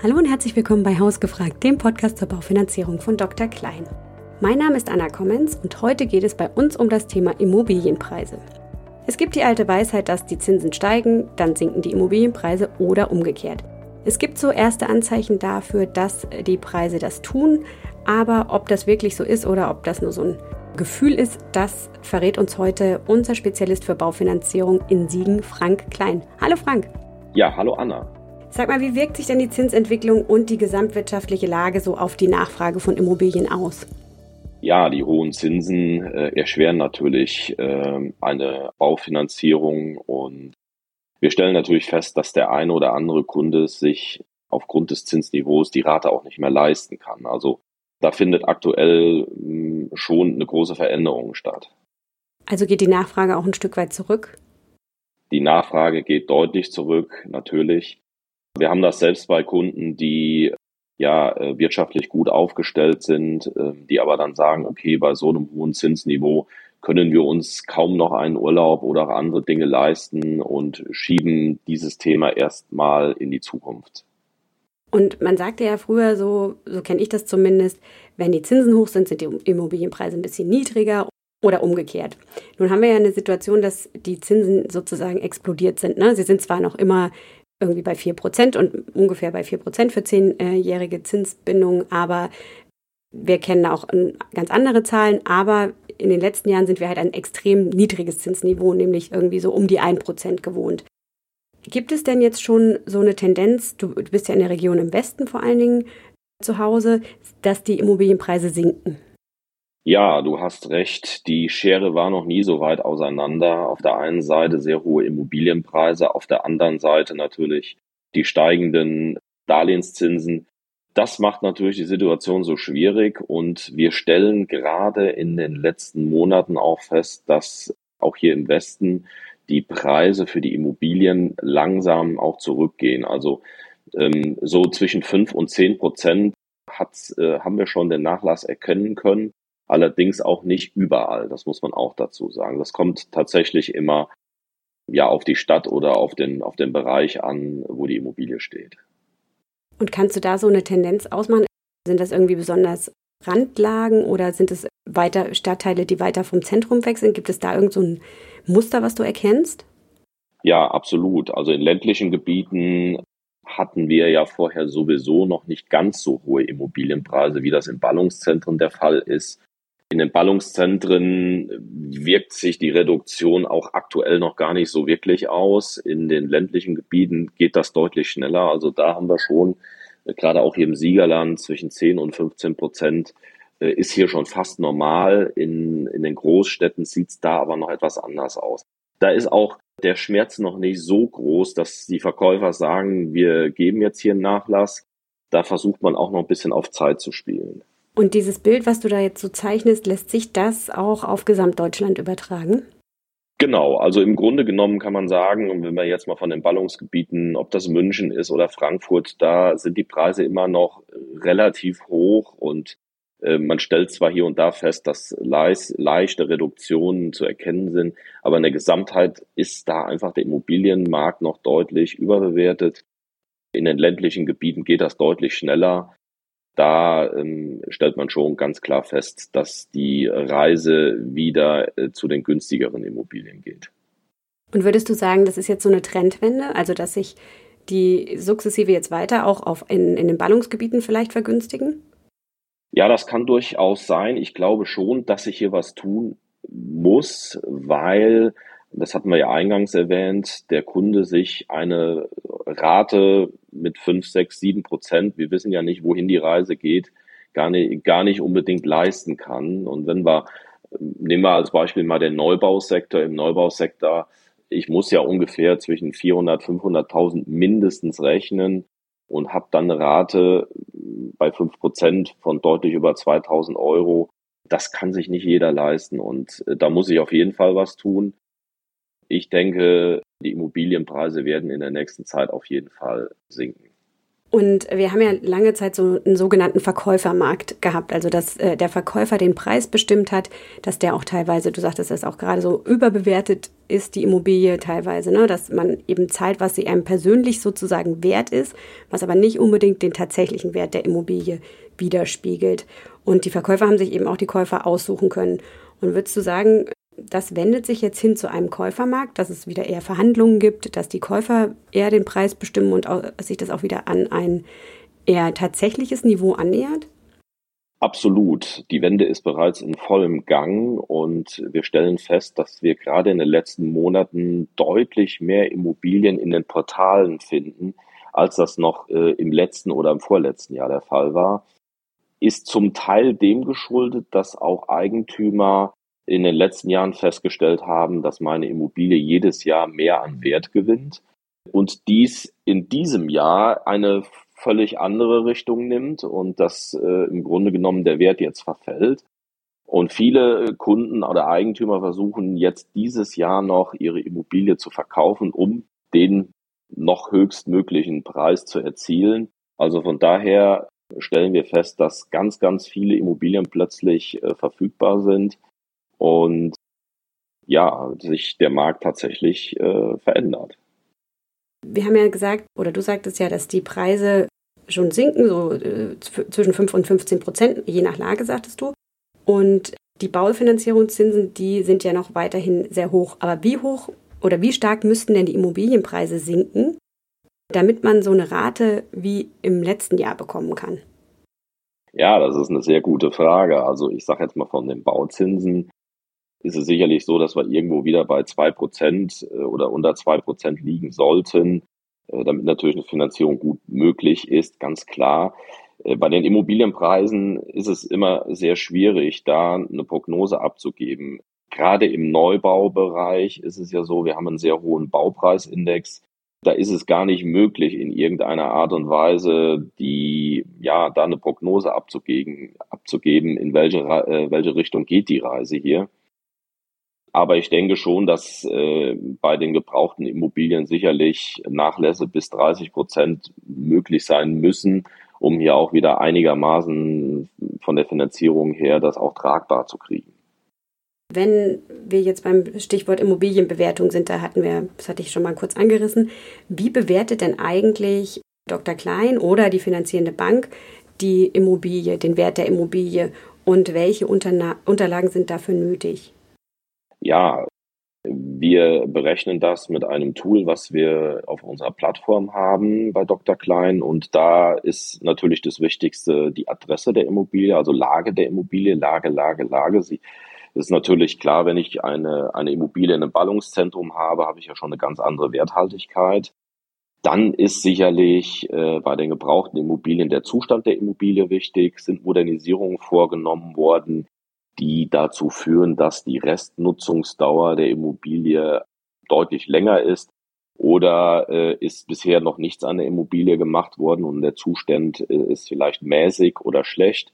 Hallo und herzlich willkommen bei Hausgefragt, dem Podcast zur Baufinanzierung von Dr. Klein. Mein Name ist Anna Kommens und heute geht es bei uns um das Thema Immobilienpreise. Es gibt die alte Weisheit, dass die Zinsen steigen, dann sinken die Immobilienpreise oder umgekehrt. Es gibt so erste Anzeichen dafür, dass die Preise das tun, aber ob das wirklich so ist oder ob das nur so ein Gefühl ist, das verrät uns heute unser Spezialist für Baufinanzierung in Siegen, Frank Klein. Hallo Frank. Ja, hallo Anna. Sag mal, wie wirkt sich denn die Zinsentwicklung und die gesamtwirtschaftliche Lage so auf die Nachfrage von Immobilien aus? Ja, die hohen Zinsen äh, erschweren natürlich äh, eine Baufinanzierung und wir stellen natürlich fest, dass der eine oder andere Kunde sich aufgrund des Zinsniveaus die Rate auch nicht mehr leisten kann. Also da findet aktuell mh, hm, schon eine große Veränderung statt. Also geht die Nachfrage auch ein Stück weit zurück? Die Nachfrage geht deutlich zurück, natürlich. Wir haben das selbst bei Kunden, die ja äh, wirtschaftlich gut aufgestellt sind, äh, die aber dann sagen, okay, bei so einem hohen Zinsniveau können wir uns kaum noch einen Urlaub oder andere Dinge leisten und schieben dieses Thema erstmal in die Zukunft. Und man sagte ja früher so, so kenne ich das zumindest, wenn die Zinsen hoch sind, sind die Immobilienpreise ein bisschen niedriger oder umgekehrt. Nun haben wir ja eine Situation, dass die Zinsen sozusagen explodiert sind. Ne? Sie sind zwar noch immer irgendwie bei 4% und ungefähr bei 4% für zehnjährige Zinsbindungen, aber wir kennen auch ganz andere Zahlen, aber in den letzten Jahren sind wir halt ein extrem niedriges Zinsniveau, nämlich irgendwie so um die 1% gewohnt. Gibt es denn jetzt schon so eine Tendenz, du bist ja in der Region im Westen vor allen Dingen zu Hause, dass die Immobilienpreise sinken? Ja, du hast recht. Die Schere war noch nie so weit auseinander. Auf der einen Seite sehr hohe Immobilienpreise, auf der anderen Seite natürlich die steigenden Darlehenszinsen. Das macht natürlich die Situation so schwierig und wir stellen gerade in den letzten Monaten auch fest, dass auch hier im Westen die Preise für die Immobilien langsam auch zurückgehen. Also ähm, so zwischen fünf und zehn Prozent äh, haben wir schon den Nachlass erkennen können. Allerdings auch nicht überall, das muss man auch dazu sagen. Das kommt tatsächlich immer ja auf die Stadt oder auf den, auf den Bereich an, wo die Immobilie steht. Und kannst du da so eine Tendenz ausmachen? Sind das irgendwie besonders Randlagen oder sind es weiter Stadtteile, die weiter vom Zentrum weg sind? Gibt es da irgend so ein Muster, was du erkennst? Ja, absolut. Also in ländlichen Gebieten hatten wir ja vorher sowieso noch nicht ganz so hohe Immobilienpreise, wie das in Ballungszentren der Fall ist. In den Ballungszentren wirkt sich die Reduktion auch aktuell noch gar nicht so wirklich aus. In den ländlichen Gebieten geht das deutlich schneller. Also da haben wir schon, äh, gerade auch hier im Siegerland, zwischen 10 und 15 Prozent äh, ist hier schon fast normal. In, in den Großstädten sieht es da aber noch etwas anders aus. Da ist auch der Schmerz noch nicht so groß, dass die Verkäufer sagen, wir geben jetzt hier einen Nachlass. Da versucht man auch noch ein bisschen auf Zeit zu spielen. Und dieses Bild, was du da jetzt so zeichnest, lässt sich das auch auf Gesamtdeutschland übertragen? Genau, also im Grunde genommen kann man sagen, wenn wir jetzt mal von den Ballungsgebieten, ob das München ist oder Frankfurt, da sind die Preise immer noch relativ hoch und äh, man stellt zwar hier und da fest, dass leichte Reduktionen zu erkennen sind, aber in der Gesamtheit ist da einfach der Immobilienmarkt noch deutlich überbewertet. In den ländlichen Gebieten geht das deutlich schneller da ähm, stellt man schon ganz klar fest, dass die Reise wieder äh, zu den günstigeren Immobilien geht. Und würdest du sagen, das ist jetzt so eine Trendwende, also dass sich die sukzessive jetzt weiter auch auf in, in den Ballungsgebieten vielleicht vergünstigen? Ja, das kann durchaus sein. Ich glaube schon, dass sich hier was tun muss, weil das hatten wir ja eingangs erwähnt, der Kunde sich eine Rate mit fünf, sechs, sieben Prozent, wir wissen ja nicht, wohin die Reise geht, gar nicht, gar nicht unbedingt leisten kann. Und wenn wir, nehmen wir als Beispiel mal den Neubausektor, im Neubausektor, ich muss ja ungefähr zwischen 400, 500.000 mindestens rechnen und habe dann eine Rate bei fünf Prozent von deutlich über 2000 Euro. Das kann sich nicht jeder leisten und äh, da muss ich auf jeden Fall was tun. Ich denke, die Immobilienpreise werden in der nächsten Zeit auf jeden Fall sinken. Und wir haben ja lange Zeit so einen sogenannten Verkäufermarkt gehabt, also dass äh, der Verkäufer den Preis bestimmt hat, dass der auch teilweise, du sagtest das auch gerade so überbewertet ist, die Immobilie teilweise, ne? dass man eben zahlt, was sie einem persönlich sozusagen wert ist, was aber nicht unbedingt den tatsächlichen Wert der Immobilie widerspiegelt. Und die Verkäufer haben sich eben auch die Käufer aussuchen können. Und würdest du sagen, das wendet sich jetzt hin zu einem Käufermarkt, dass es wieder eher Verhandlungen gibt, dass die Käufer eher den Preis bestimmen und sich das auch wieder an ein eher tatsächliches Niveau annähert? Absolut. Die Wende ist bereits in vollem Gang und wir stellen fest, dass wir gerade in den letzten Monaten deutlich mehr Immobilien in den Portalen finden, als das noch äh, im letzten oder im vorletzten Jahr der Fall war. Ist zum Teil dem geschuldet, dass auch Eigentümer in den letzten Jahren festgestellt haben, dass meine Immobilie jedes Jahr mehr an Wert gewinnt und dies in diesem Jahr eine völlig andere Richtung nimmt und dass äh, im Grunde genommen der Wert jetzt verfällt. Und viele Kunden oder Eigentümer versuchen jetzt dieses Jahr noch ihre Immobilie zu verkaufen, um den noch höchstmöglichen Preis zu erzielen. Also von daher stellen wir fest, dass ganz, ganz viele Immobilien plötzlich äh, verfügbar sind und ja, sich der Markt tatsächlich äh, verändert. Wir haben ja gesagt, oder du sagtest ja, dass die Preise schon sinken, so äh, zwischen 5 und 15 Prozent, je nach Lage, sagtest du. Und die Baufinanzierungszinsen, die sind ja noch weiterhin sehr hoch. Aber wie hoch oder wie stark müssten denn die Immobilienpreise sinken, damit man so eine Rate wie im letzten Jahr bekommen kann? Ja, das ist eine sehr gute Frage. Also ich sage jetzt mal von den Bauzinsen ist es sicherlich so, dass wir irgendwo wieder bei zwei Prozent äh, oder unter zwei Prozent liegen sollten, äh, damit natürlich eine Finanzierung gut möglich ist, ganz klar. Äh, bei den Immobilienpreisen ist es immer sehr schwierig, da eine Prognose abzugeben. Gerade im Neubaubereich ist es ja so, wir haben einen sehr hohen Baupreisindex. Da ist es gar nicht möglich, in irgendeiner Art und Weise die, ja, da eine Prognose abzugeben, abzugeben in welche, äh, welche Richtung geht die Reise hier. Aber ich denke schon, dass äh, bei den gebrauchten Immobilien sicherlich Nachlässe bis 30 Prozent möglich sein müssen, um hier auch wieder einigermaßen von der Finanzierung her das auch tragbar zu kriegen. Wenn wir jetzt beim Stichwort Immobilienbewertung sind, da hatten wir, das hatte ich schon mal kurz angerissen, wie bewertet denn eigentlich Dr. Klein oder die finanzierende Bank die Immobilie, den Wert der Immobilie und welche Unterlagen sind dafür nötig? Ja, wir berechnen das mit einem Tool, was wir auf unserer Plattform haben bei Dr. Klein. Und da ist natürlich das Wichtigste die Adresse der Immobilie, also Lage der Immobilie, Lage, Lage, Lage. Sie ist natürlich klar, wenn ich eine, eine Immobilie in einem Ballungszentrum habe, habe ich ja schon eine ganz andere Werthaltigkeit. Dann ist sicherlich äh, bei den gebrauchten Immobilien der Zustand der Immobilie wichtig. Sind Modernisierungen vorgenommen worden? Die dazu führen, dass die Restnutzungsdauer der Immobilie deutlich länger ist oder äh, ist bisher noch nichts an der Immobilie gemacht worden und der Zustand äh, ist vielleicht mäßig oder schlecht.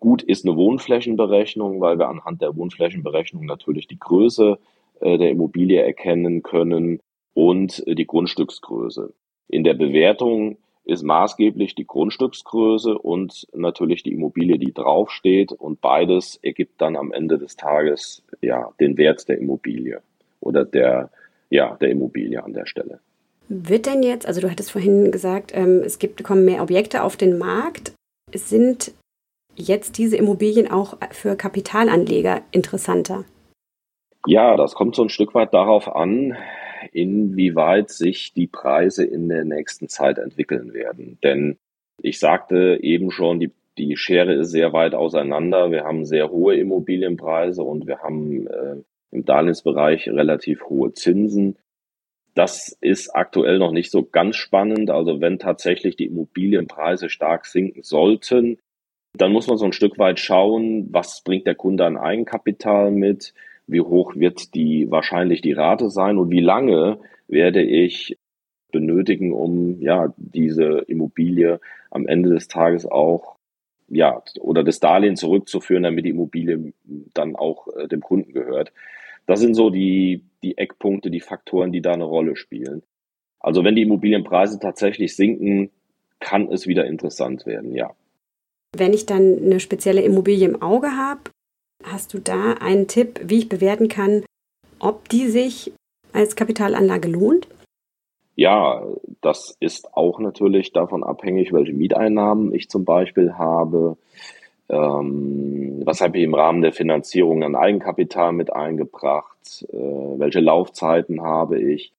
Gut ist eine Wohnflächenberechnung, weil wir anhand der Wohnflächenberechnung natürlich die Größe äh, der Immobilie erkennen können und äh, die Grundstücksgröße. In der Bewertung ist maßgeblich die Grundstücksgröße und natürlich die Immobilie, die draufsteht. Und beides ergibt dann am Ende des Tages ja den Wert der Immobilie oder der, ja, der Immobilie an der Stelle. Wird denn jetzt, also du hattest vorhin gesagt, ähm, es gibt, kommen mehr Objekte auf den Markt. Sind jetzt diese Immobilien auch für Kapitalanleger interessanter? Ja, das kommt so ein Stück weit darauf an, inwieweit sich die Preise in der nächsten Zeit entwickeln werden. Denn ich sagte eben schon, die, die Schere ist sehr weit auseinander. Wir haben sehr hohe Immobilienpreise und wir haben äh, im Darlehensbereich relativ hohe Zinsen. Das ist aktuell noch nicht so ganz spannend. Also wenn tatsächlich die Immobilienpreise stark sinken sollten, dann muss man so ein Stück weit schauen, was bringt der Kunde an Eigenkapital mit, wie hoch wird die wahrscheinlich die Rate sein und wie lange werde ich benötigen, um ja diese Immobilie am Ende des Tages auch ja oder das Darlehen zurückzuführen, damit die Immobilie dann auch äh, dem Kunden gehört. Das sind so die die Eckpunkte, die Faktoren, die da eine Rolle spielen. Also wenn die Immobilienpreise tatsächlich sinken, kann es wieder interessant werden, ja. Wenn ich dann eine spezielle Immobilie im Auge habe, hast du da einen Tipp, wie ich bewerten kann, ob die sich als Kapitalanlage lohnt? Ja, das ist auch natürlich davon abhängig, welche Mieteinnahmen ich zum Beispiel habe. Ähm, was habe ich im Rahmen der Finanzierung an Eigenkapital mit eingebracht? Äh, welche Laufzeiten habe ich?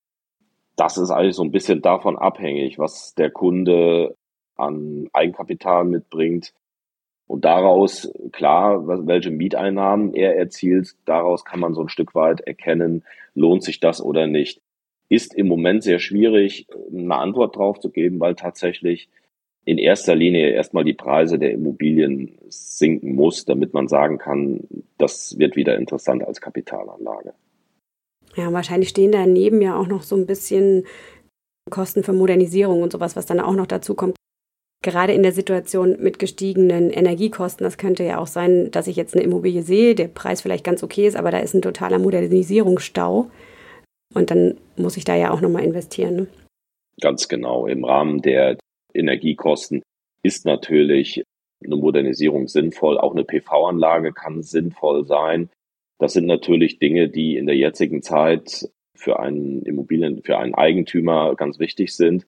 Das ist eigentlich so ein bisschen davon abhängig, was der Kunde an Eigenkapital mitbringt. Und daraus, klar, welche Mieteinnahmen er erzielt, daraus kann man so ein Stück weit erkennen, lohnt sich das oder nicht ist im Moment sehr schwierig, eine Antwort drauf zu geben, weil tatsächlich in erster Linie erstmal die Preise der Immobilien sinken muss, damit man sagen kann, das wird wieder interessant als Kapitalanlage. Ja, wahrscheinlich stehen daneben ja auch noch so ein bisschen Kosten für Modernisierung und sowas, was dann auch noch dazu kommt. Gerade in der Situation mit gestiegenen Energiekosten, das könnte ja auch sein, dass ich jetzt eine Immobilie sehe, der Preis vielleicht ganz okay ist, aber da ist ein totaler Modernisierungsstau. Und dann muss ich da ja auch nochmal investieren. Ne? Ganz genau. Im Rahmen der Energiekosten ist natürlich eine Modernisierung sinnvoll. Auch eine PV-Anlage kann sinnvoll sein. Das sind natürlich Dinge, die in der jetzigen Zeit für einen Immobilien, für einen Eigentümer ganz wichtig sind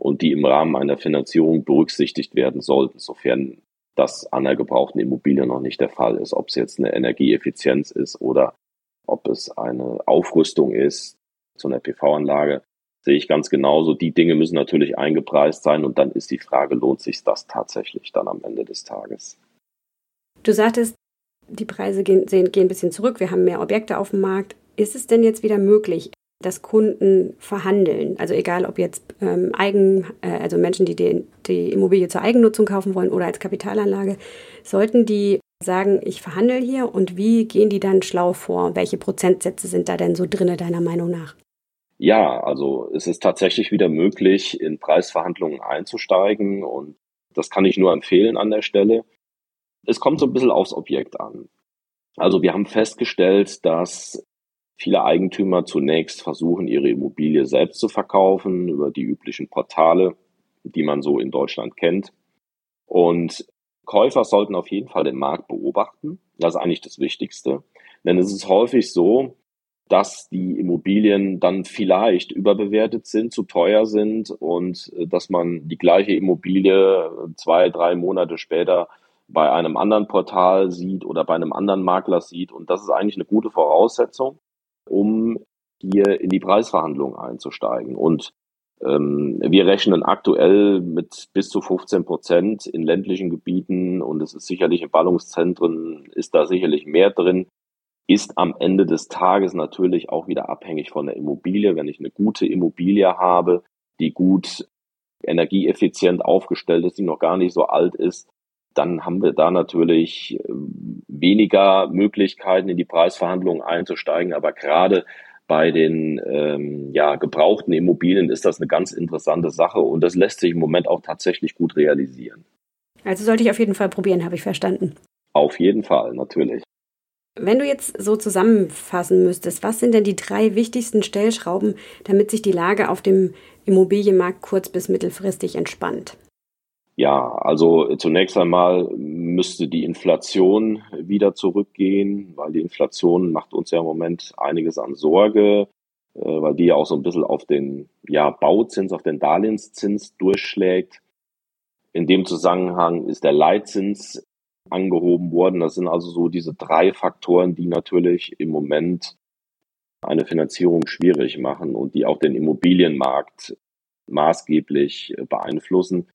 und die im Rahmen einer Finanzierung berücksichtigt werden sollten, sofern das an der gebrauchten Immobilie noch nicht der Fall ist. Ob es jetzt eine Energieeffizienz ist oder ob es eine Aufrüstung ist, zu einer PV-Anlage sehe ich ganz genauso. Die Dinge müssen natürlich eingepreist sein und dann ist die Frage, lohnt sich das tatsächlich dann am Ende des Tages? Du sagtest, die Preise gehen, gehen ein bisschen zurück, wir haben mehr Objekte auf dem Markt. Ist es denn jetzt wieder möglich, dass Kunden verhandeln? Also egal, ob jetzt ähm, Eigen, äh, also Menschen, die, die die Immobilie zur Eigennutzung kaufen wollen oder als Kapitalanlage, sollten die sagen, ich verhandle hier und wie gehen die dann schlau vor? Welche Prozentsätze sind da denn so drinne, deiner Meinung nach? Ja, also es ist tatsächlich wieder möglich, in Preisverhandlungen einzusteigen und das kann ich nur empfehlen an der Stelle. Es kommt so ein bisschen aufs Objekt an. Also wir haben festgestellt, dass viele Eigentümer zunächst versuchen, ihre Immobilie selbst zu verkaufen über die üblichen Portale, die man so in Deutschland kennt. Und Käufer sollten auf jeden Fall den Markt beobachten. Das ist eigentlich das Wichtigste. Denn es ist häufig so, dass die Immobilien dann vielleicht überbewertet sind, zu teuer sind und äh, dass man die gleiche Immobilie zwei, drei Monate später bei einem anderen Portal sieht oder bei einem anderen Makler sieht. Und das ist eigentlich eine gute Voraussetzung, um hier in die Preisverhandlungen einzusteigen. Und ähm, wir rechnen aktuell mit bis zu 15 Prozent in ländlichen Gebieten und es ist sicherlich in Ballungszentren ist da sicherlich mehr drin ist am Ende des Tages natürlich auch wieder abhängig von der Immobilie. Wenn ich eine gute Immobilie habe, die gut energieeffizient aufgestellt ist, die noch gar nicht so alt ist, dann haben wir da natürlich ähm, weniger Möglichkeiten, in die Preisverhandlungen einzusteigen. Aber gerade bei den ähm, ja, gebrauchten Immobilien ist das eine ganz interessante Sache und das lässt sich im Moment auch tatsächlich gut realisieren. Also sollte ich auf jeden Fall probieren, habe ich verstanden. Auf jeden Fall, natürlich. Wenn du jetzt so zusammenfassen müsstest, was sind denn die drei wichtigsten Stellschrauben, damit sich die Lage auf dem Immobilienmarkt kurz- bis mittelfristig entspannt? Ja, also zunächst einmal müsste die Inflation wieder zurückgehen, weil die Inflation macht uns ja im Moment einiges an Sorge, äh, weil die ja auch so ein bisschen auf den ja, Bauzins, auf den Darlehenszins durchschlägt. In dem Zusammenhang ist der Leitzins angehoben worden. Das sind also so diese drei Faktoren, die natürlich im Moment eine Finanzierung schwierig machen und die auch den Immobilienmarkt maßgeblich äh, beeinflussen.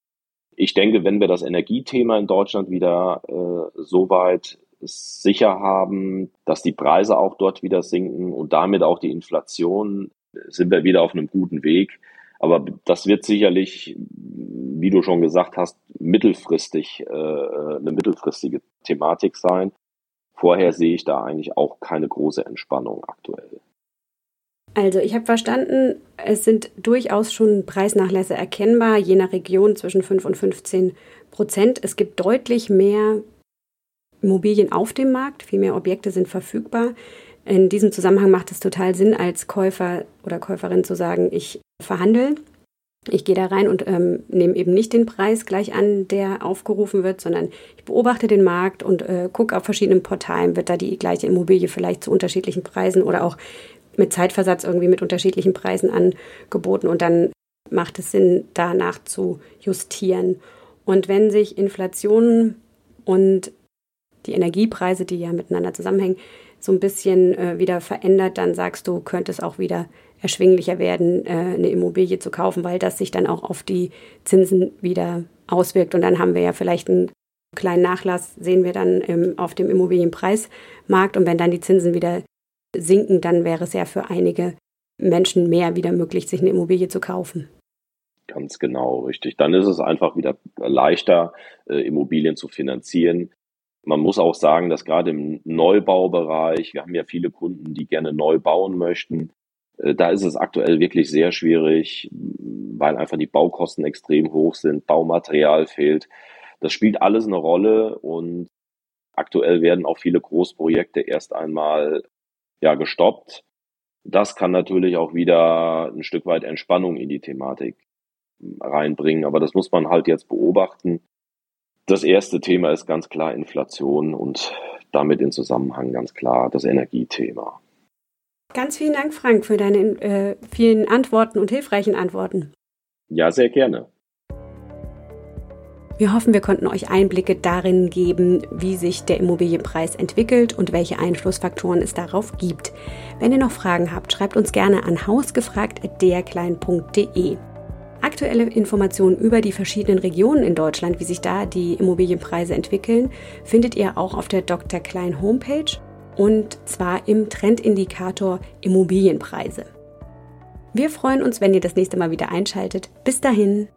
Ich denke, wenn wir das Energiethema in Deutschland wieder äh, so weit sicher haben, dass die Preise auch dort wieder sinken und damit auch die Inflation, sind wir wieder auf einem guten Weg. Aber das wird sicherlich, wie du schon gesagt hast, mittelfristig äh, eine mittelfristige Thematik sein. Vorher sehe ich da eigentlich auch keine große Entspannung aktuell. Also ich habe verstanden, es sind durchaus schon Preisnachlässe erkennbar, je nach Region zwischen 5 und 15 Prozent. Es gibt deutlich mehr Immobilien auf dem Markt, viel mehr Objekte sind verfügbar. In diesem Zusammenhang macht es total Sinn, als Käufer oder Käuferin zu sagen, ich verhandle. Ich gehe da rein und ähm, nehme eben nicht den Preis gleich an, der aufgerufen wird, sondern ich beobachte den Markt und äh, gucke auf verschiedenen Portalen, wird da die gleiche Immobilie vielleicht zu unterschiedlichen Preisen oder auch mit Zeitversatz irgendwie mit unterschiedlichen Preisen angeboten und dann macht es Sinn, danach zu justieren. Und wenn sich Inflation und die Energiepreise, die ja miteinander zusammenhängen, so ein bisschen äh, wieder verändert, dann sagst du, könnte es auch wieder erschwinglicher werden, äh, eine Immobilie zu kaufen, weil das sich dann auch auf die Zinsen wieder auswirkt. Und dann haben wir ja vielleicht einen kleinen Nachlass, sehen wir dann im, auf dem Immobilienpreismarkt. Und wenn dann die Zinsen wieder sinken, dann wäre es ja für einige Menschen mehr wieder möglich, sich eine Immobilie zu kaufen. Ganz genau, richtig. Dann ist es einfach wieder leichter, äh, Immobilien zu finanzieren. Man muss auch sagen, dass gerade im Neubaubereich, wir haben ja viele Kunden, die gerne neu bauen möchten, äh, da ist es aktuell wirklich sehr schwierig, weil einfach die Baukosten extrem hoch sind, Baumaterial fehlt. Das spielt alles eine Rolle und aktuell werden auch viele Großprojekte erst einmal ja gestoppt. Das kann natürlich auch wieder ein Stück weit Entspannung in die Thematik reinbringen, aber das muss man halt jetzt beobachten. Das erste Thema ist ganz klar Inflation und damit in Zusammenhang ganz klar das Energiethema. Ganz vielen Dank, Frank, für deine äh, vielen Antworten und hilfreichen Antworten. Ja, sehr gerne. Wir hoffen, wir konnten euch Einblicke darin geben, wie sich der Immobilienpreis entwickelt und welche Einflussfaktoren es darauf gibt. Wenn ihr noch Fragen habt, schreibt uns gerne an hausgefragt.derklein.de. Aktuelle Informationen über die verschiedenen Regionen in Deutschland, wie sich da die Immobilienpreise entwickeln, findet ihr auch auf der Dr. Klein Homepage und zwar im Trendindikator Immobilienpreise. Wir freuen uns, wenn ihr das nächste Mal wieder einschaltet. Bis dahin.